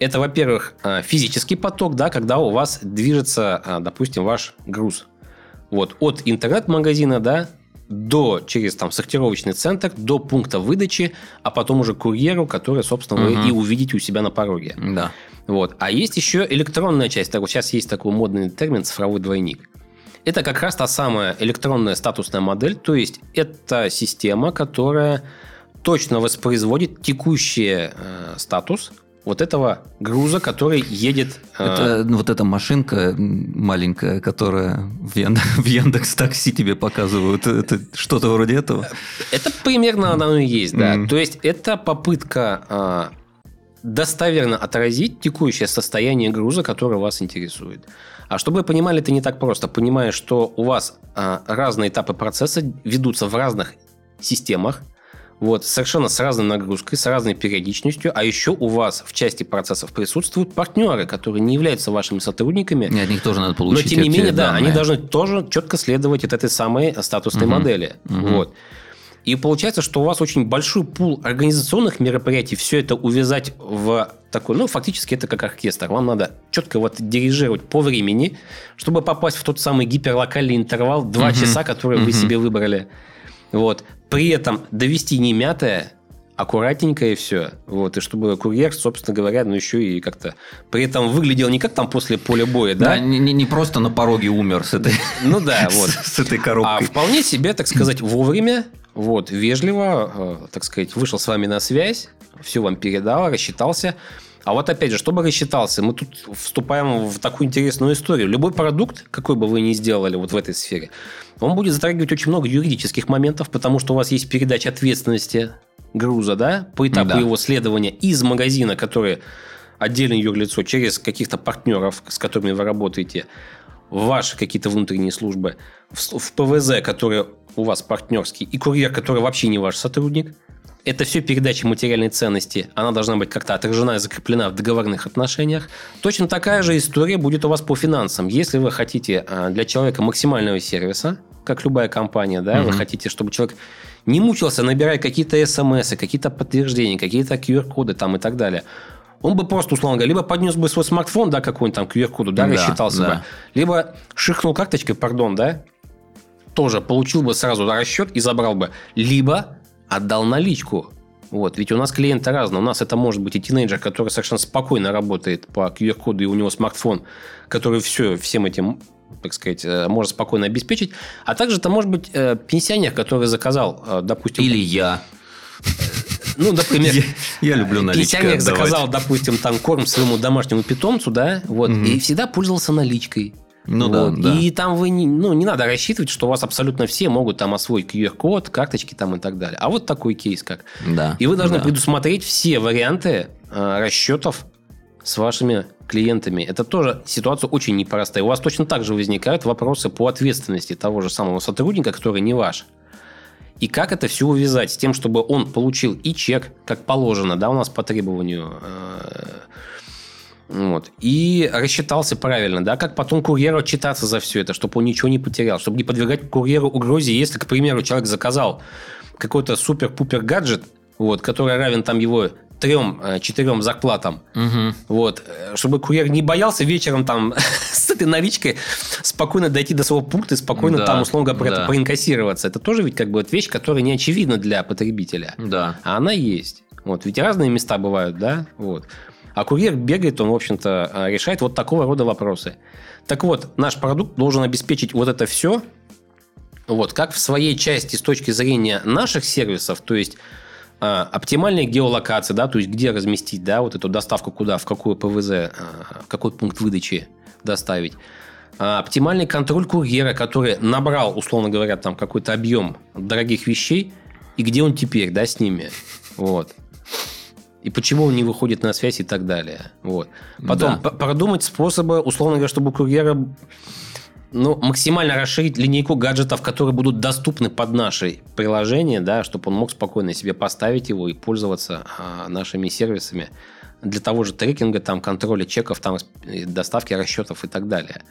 C: это, во-первых, э, физический поток, да, когда у вас движется, э, допустим, ваш груз. Вот, от интернет-магазина, да, до через там сортировочный центр, до пункта выдачи, а потом уже курьеру, который, собственно, вы
B: Мгм.
C: и увидите у себя на пороге.
B: Да.
C: Вот. А есть еще электронная часть. Так вот сейчас есть такой модный термин цифровой двойник. это как раз та самая электронная статусная модель, то есть это система, которая точно воспроизводит текущий э, статус вот этого груза, который едет...
B: Э... Это ну, вот эта машинка маленькая, которая в, Янд... в Яндекс Такси тебе показывают. Это что-то вроде этого?
C: Это примерно оно и есть, да. Mm. То есть это попытка э, достоверно отразить текущее состояние груза, которое вас интересует. А чтобы вы понимали, это не так просто. Понимая, что у вас а, разные этапы процесса ведутся в разных системах, вот, совершенно с разной нагрузкой, с разной периодичностью, а еще у вас в части процессов присутствуют партнеры, которые не являются вашими сотрудниками.
B: И от них тоже надо получить.
C: Но тем не менее, да, они должны тоже четко следовать от этой самой статусной угу. модели. Угу. Вот. И получается, что у вас очень большой пул организационных мероприятий, все это увязать в такой, ну, фактически это как оркестр. Вам надо четко вот дирижировать по времени, чтобы попасть в тот самый гиперлокальный интервал 2 угу. часа, который угу. вы себе выбрали. Вот. При этом довести не мятое, аккуратненько и все. Вот, и чтобы курьер, собственно говоря, ну еще и как-то при этом выглядел не как там после поля боя, да?
B: Да, не, не просто на пороге умер с этой,
C: ну да, вот.
B: с этой коробкой.
C: А вполне себе, так сказать, вовремя, вот, вежливо, э, так сказать, вышел с вами на связь, все вам передал, рассчитался. А вот опять же, чтобы рассчитался, мы тут вступаем в такую интересную историю. Любой продукт, какой бы вы ни сделали вот в этой сфере, он будет затрагивать очень много юридических моментов, потому что у вас есть передача ответственности груза, да, по этапу да. его следования из магазина, который отдельное юрлицо, через каких-то партнеров, с которыми вы работаете, ваши какие-то внутренние службы, в, в ПВЗ, которые у вас партнерский, и курьер, который вообще не ваш сотрудник. Это все передача материальной ценности. Она должна быть как-то отражена и закреплена в договорных отношениях. Точно такая же история будет у вас по финансам. Если вы хотите а, для человека максимального сервиса, как любая компания, да, угу. вы хотите, чтобы человек не мучился, набирая какие-то смс, какие-то подтверждения, какие-то QR-коды там и так далее он бы просто, условно говоря, либо поднес бы свой смартфон, да, какой-нибудь там QR-коду, да, да рассчитался да. бы, либо шихнул карточкой, пардон, да, тоже получил бы сразу расчет и забрал бы, либо отдал наличку. Вот, ведь у нас клиенты разные. У нас это может быть и тинейджер, который совершенно спокойно работает по QR-коду, и у него смартфон, который все, всем этим так сказать, э, может спокойно обеспечить. А также это может быть э, пенсионер, который заказал, э, допустим...
B: Или я.
C: Ну, например, я,
B: я люблю наличкой
C: Пенсионер заказал, допустим, там корм своему домашнему питомцу, да, вот, угу. и всегда пользовался наличкой.
B: Ну вот. да,
C: да. И там вы не, ну, не надо рассчитывать, что у вас абсолютно все могут там освоить QR-код, карточки там и так далее. А вот такой кейс как.
B: Да.
C: И вы должны
B: да.
C: предусмотреть все варианты э, расчетов с вашими клиентами. Это тоже ситуация очень непростая. У вас точно так же возникают вопросы по ответственности того же самого сотрудника, который не ваш. И как это все увязать с тем, чтобы он получил и чек, как положено, да, у нас по требованию э, вот. И рассчитался правильно, да, как потом курьеру отчитаться за все это, чтобы он ничего не потерял, чтобы не подвергать курьеру угрозе, если, к примеру, человек заказал какой-то супер-пупер гаджет, вот, который равен там его трем-четырем э, зарплатам. Угу. Вот. Чтобы курьер не боялся вечером там с этой наличкой спокойно дойти до своего пункта и спокойно да, там, условно говоря, да. проинкассироваться. Это тоже ведь как бы вот вещь, которая не очевидна для потребителя.
B: Да.
C: А она есть. Вот. Ведь разные места бывают, да? Вот. А курьер бегает, он, в общем-то, а, решает вот такого рода вопросы. Так вот, наш продукт должен обеспечить вот это все, вот, как в своей части с точки зрения наших сервисов, то есть а, оптимальная геолокация, да, то есть где разместить, да, вот эту доставку куда, в какую ПВЗ, а, в какой пункт выдачи доставить. А, оптимальный контроль курьера, который набрал, условно говоря, там какой-то объем дорогих вещей, и где он теперь, да, с ними. Вот и почему он не выходит на связь и так далее. Вот. Потом да. продумать способы, условно говоря, чтобы у курьера ну, максимально расширить линейку гаджетов, которые будут доступны под наши приложения, да, чтобы он мог спокойно себе поставить его и пользоваться а, нашими сервисами для того же трекинга, там, контроля чеков, там, доставки расчетов и так далее.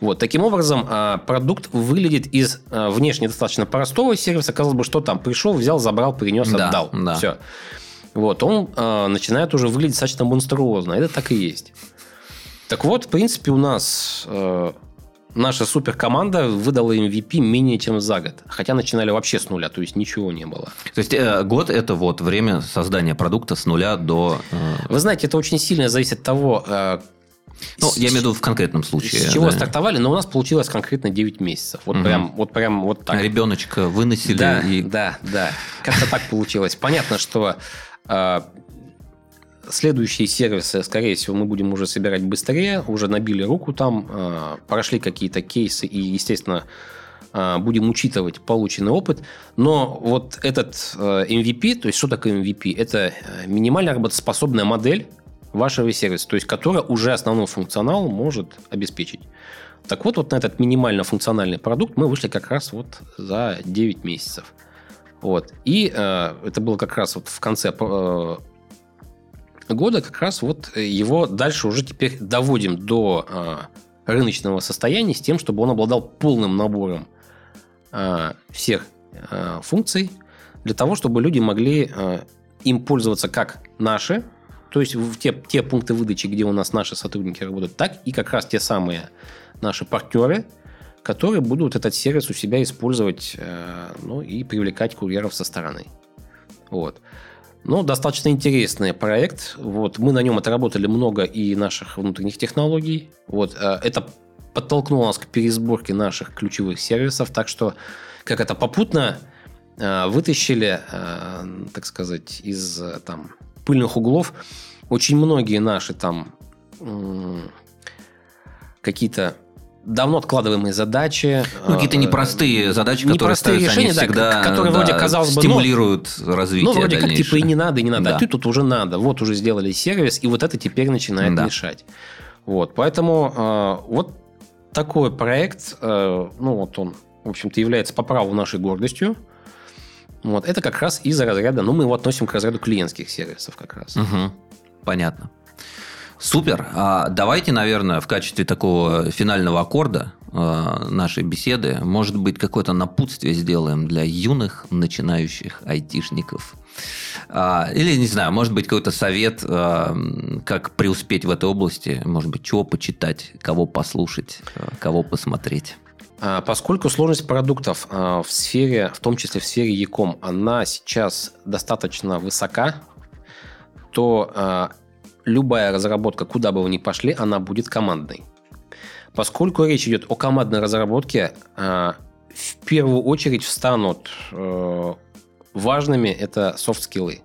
C: Вот. Таким образом, а, продукт выглядит из а, внешне достаточно простого сервиса. Казалось бы, что там пришел, взял, забрал, принес, да, отдал. Да. Все вот, он э, начинает уже выглядеть достаточно монструозно. Это так и есть. Так вот, в принципе, у нас э, наша суперкоманда выдала MVP менее чем за год. Хотя начинали вообще с нуля, то есть ничего не было.
B: То есть э, год это вот время создания продукта с нуля до...
C: Э... Вы знаете, это очень сильно зависит от того, э,
B: Ну, я имею в виду в конкретном случае.
C: С чего
B: да.
C: стартовали, но у нас получилось конкретно 9 месяцев. Вот
B: Мгм.
C: прям, вот прям вот так.
B: Ребеночка выносили
C: Да,
B: и...
C: да, да. Как-то так получилось. Понятно, что следующие сервисы, скорее всего, мы будем уже собирать быстрее, уже набили руку там, а, прошли какие-то кейсы и, естественно, а, будем учитывать полученный опыт. Но вот этот MVP, то есть что такое MVP? Это э, минимально работоспособная модель вашего сервиса, то есть которая уже основной функционал может обеспечить. Так вот, вот на этот минимально функциональный продукт мы вышли как раз вот за 9 месяцев. Вот. И э, это было как раз вот в конце э, года, как раз вот его дальше уже теперь доводим до э, рыночного состояния с тем, чтобы он обладал полным набором э, всех э, функций для того, чтобы люди могли э, им пользоваться как наши, то есть в те, те пункты выдачи, где у нас наши сотрудники работают, так и как раз те самые наши партнеры, которые будут этот сервис у себя использовать э, ну, и привлекать курьеров со стороны. Вот. Ну, достаточно интересный проект. Вот. Мы на нем отработали много и наших внутренних технологий. Вот. э, Это подтолкнуло нас к пересборке наших ключевых сервисов. Так что, как это попутно э, вытащили, так сказать, из там, пыльных углов очень многие наши там какие-то давно откладываемые задачи.
B: Ну, какие-то
C: э,
B: непростые задачи, которые
C: непростые
B: ставятся, они
C: решения, да,
B: всегда
C: которые
B: да,
C: вроде, казалось бы, ну,
B: стимулируют развитие
C: Ну, вроде как, типа, и не надо, и не надо.
B: Да.
C: А ты тут уже надо. Вот уже сделали сервис, и вот это теперь начинает
B: Да.
C: мешать. Вот, поэтому э, вот такой проект, э, ну, вот он, в общем-то, является по праву нашей гордостью. Вот, это как раз из разряда, ну, мы его относим к разряду клиентских сервисов как раз.
B: Мгм. Понятно. Супер. А давайте, наверное, в качестве такого финального аккорда э, нашей беседы, может быть, какое-то напутствие сделаем для юных начинающих айтишников. А, Или, не знаю, может быть, какой-то совет, э, как преуспеть в этой области, может быть, чего почитать, кого послушать, кого посмотреть.
C: А, Поскольку сложность продуктов а, в сфере, в том числе в сфере Яком, она сейчас достаточно высока, то а, любая разработка, куда бы вы ни пошли, она будет командной. Поскольку речь идет о командной разработке, а, в первую очередь встанут э, важными это soft skill ы.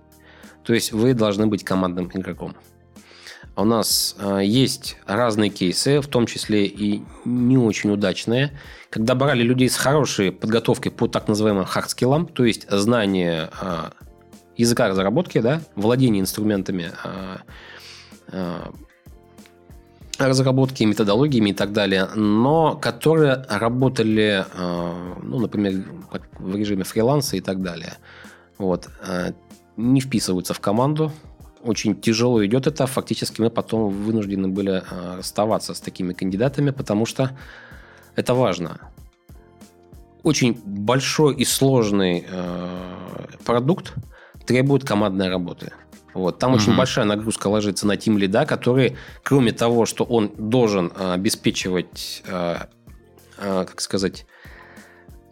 C: То есть вы должны быть командным игроком. У нас э, есть разные кейсы, в том числе и не очень удачные, когда брали людей с хорошей подготовкой по так называемым hard skill ам, то есть знание языка разработки, да, владение инструментами разработки, методологиями и так далее, но которые работали, э, ну, например, в режиме фриланса и так далее. Вот. э, Не вписываются в команду, очень тяжело идет это. Фактически мы потом вынуждены были э, расставаться с такими кандидатами, потому что это важно. Очень большой и сложный э, продукт требует командной работы. Вот. Там очень
B: Мгм.
C: большая нагрузка ложится на тим лида, который, кроме того, что он должен э, обеспечивать, э, э, как сказать,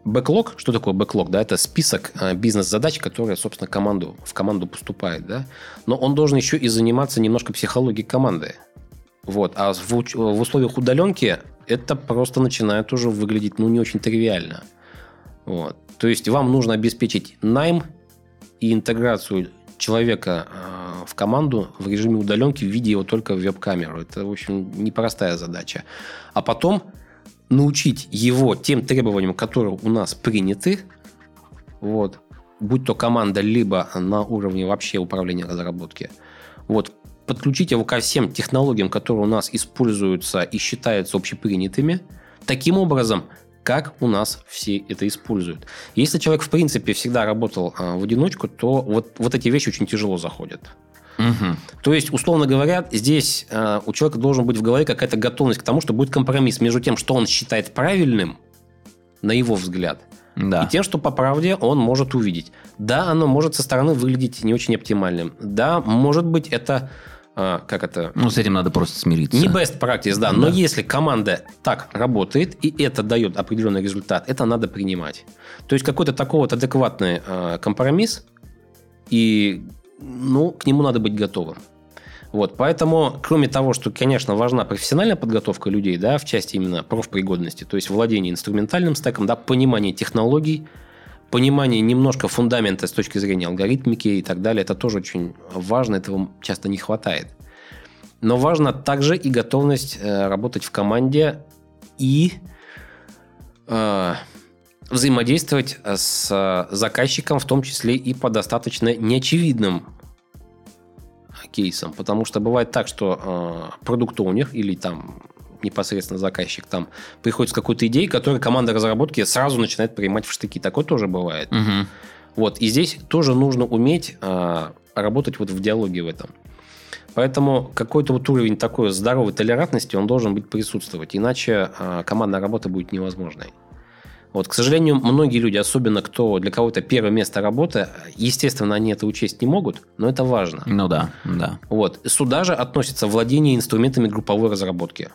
C: бэклог, что такое бэклог, да, это список бизнес-задач, которые, собственно, команду, в команду поступает, да, но он должен еще и заниматься немножко психологией команды, вот, а в, в условиях удаленки это просто начинает уже выглядеть, ну, не очень тривиально, вот, то есть вам нужно обеспечить найм и интеграцию человека э, в команду в режиме удаленки, видя его только в веб-камеру, это, в общем, непростая задача, а потом научить его тем требованиям, которые у нас приняты, вот, будь то команда, либо на уровне вообще управления разработки, вот, подключить его ко всем технологиям, которые у нас используются и считаются общепринятыми, таким образом, как у нас все это используют. Если человек, в принципе, всегда работал а, в одиночку, то вот, вот эти вещи очень тяжело заходят.
B: Мгм.
C: То есть, условно говоря, здесь э, у человека должен быть в голове какая-то готовность к тому, что будет компромисс между тем, что он считает правильным, на его взгляд,
B: Да.
C: и тем, что по правде он может увидеть. Да, оно может со стороны выглядеть не очень оптимальным. Да, может быть, это э, как это
B: Ну, с этим надо просто смириться.
C: не best practice, да, но
B: Да.
C: если команда так работает, и это дает определенный результат, это надо принимать. То есть какой-то такой вот адекватный э, компромисс, и ну, к нему надо быть готовым. Вот, поэтому, кроме того, что, конечно, важна профессиональная подготовка людей, да, в части именно профпригодности, то есть владение инструментальным стеком, да, понимание технологий, понимание немножко фундамента с точки зрения алгоритмики и так далее, это тоже очень важно, этого часто не хватает. Но важно также и готовность э, работать в команде и э, взаимодействовать с заказчиком, в том числе и по достаточно неочевидным кейсом, потому что бывает так, что э, продукт-оунер или там непосредственно заказчик там приходит с какой-то идеей, которую команда разработки сразу начинает принимать в штыки. Такое тоже бывает.
B: Угу.
C: Вот. И здесь тоже нужно уметь э, работать вот в диалоге в этом. Поэтому какой-то вот уровень такой здоровой толерантности, он должен быть присутствовать. Иначе э, командная работа будет невозможной. Вот, к сожалению, многие люди, особенно кто для кого-то первое место работы, естественно, они это учесть не могут, но это важно.
B: Ну да, да.
C: Вот. Сюда же относится владение инструментами групповой разработки.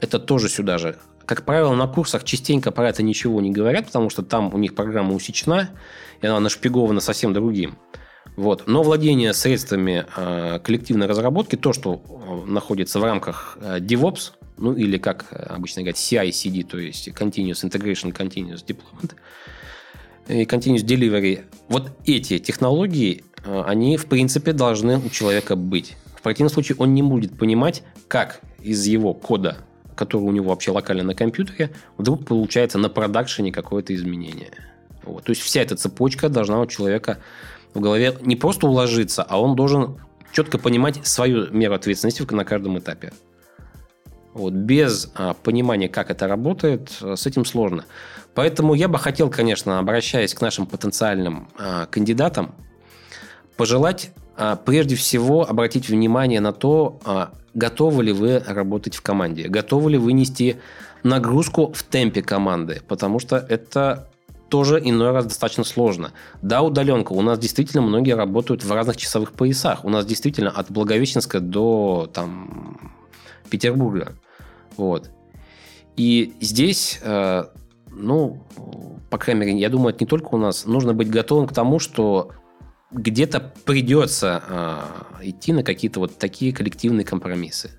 C: Это тоже сюда же. Как правило, на курсах частенько про это ничего не говорят, потому что там у них программа усечена, и она нашпигована совсем другим. Вот. Но владение средствами э, коллективной разработки, то, что э, находится в рамках э, DevOps, ну или как обычно говорят CI-CD, то есть Continuous Integration, Continuous Deployment, и Continuous Delivery, вот эти технологии, э, они в принципе должны у человека быть. В противном случае он не будет понимать, как из его кода, который у него вообще локально на компьютере, вдруг получается на продакшене какое-то изменение. Вот. То есть вся эта цепочка должна у человека в голове не просто уложиться, а он должен четко понимать свою меру ответственности на каждом этапе. Вот, без а, понимания, как это работает, а, с этим сложно. Поэтому я бы хотел, конечно, обращаясь к нашим потенциальным а, кандидатам, пожелать а, прежде всего обратить внимание на то, а, готовы ли вы работать в команде, готовы ли вы нести нагрузку в темпе команды, потому что это тоже иной раз достаточно сложно. Да, удаленка. У нас действительно многие работают в разных часовых поясах. У нас действительно от Благовещенска до там, Петербурга. Вот. И здесь, э, ну, по крайней мере, я думаю, это не только у нас. Нужно быть готовым к тому, что где-то придется э, идти на какие-то вот такие коллективные компромиссы.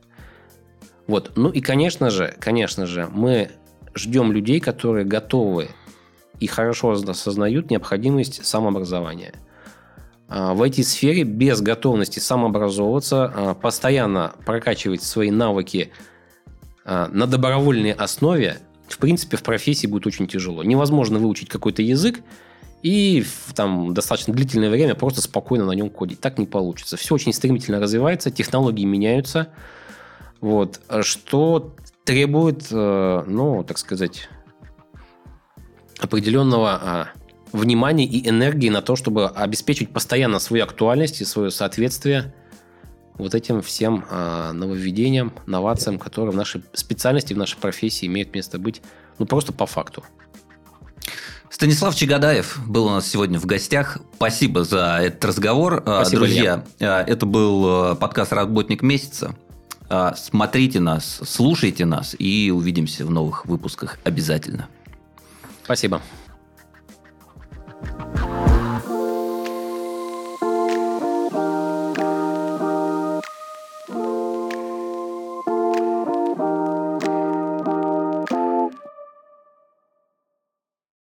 C: Вот. Ну и, конечно же, конечно же, мы ждем людей, которые готовы и хорошо осознают необходимость самообразования. А, в IT-сфере без готовности самообразовываться, а, постоянно прокачивать свои навыки а, на добровольной основе, в принципе, в профессии будет очень тяжело. Невозможно выучить какой-то язык и там, достаточно длительное время просто спокойно на нем кодить. Так не получится. Все очень стремительно развивается, технологии меняются, вот, что требует, э, ну, так сказать, определенного а, внимания и энергии на то, чтобы обеспечить постоянно свою актуальность и свое соответствие вот этим всем а, нововведениям, новациям, которые в нашей специальности, в нашей профессии имеют место быть, ну, просто по факту.
B: Станислав Чагадаев был у нас сегодня в гостях. Спасибо за этот разговор. А, Спасибо, Друзья, Илья. А, это был а, подкаст «Работник месяца». Смотрите нас, слушайте нас и увидимся в новых выпусках обязательно.
C: Спасибо. thank